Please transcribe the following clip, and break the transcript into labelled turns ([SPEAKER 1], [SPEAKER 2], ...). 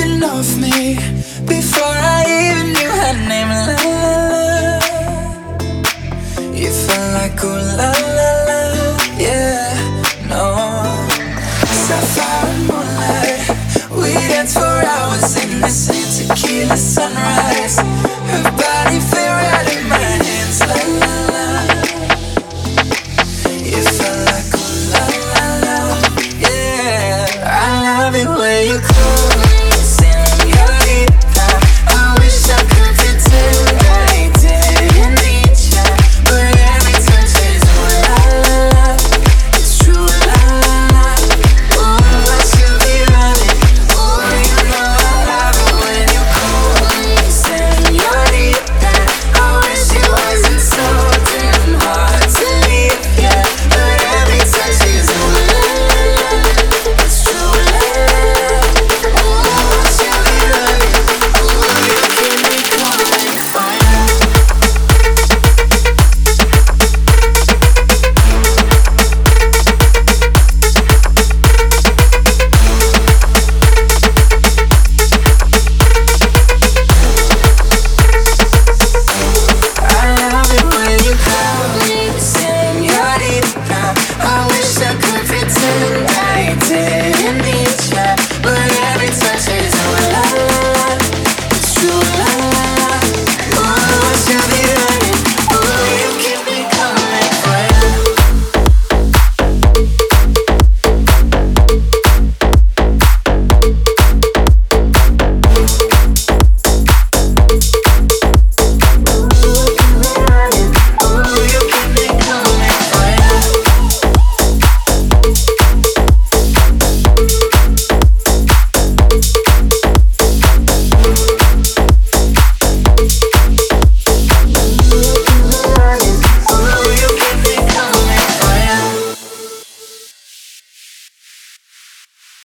[SPEAKER 1] even of me before I even knew her name. La, la, la. You felt like ooh la la la, yeah, no. Sapphire moonlight.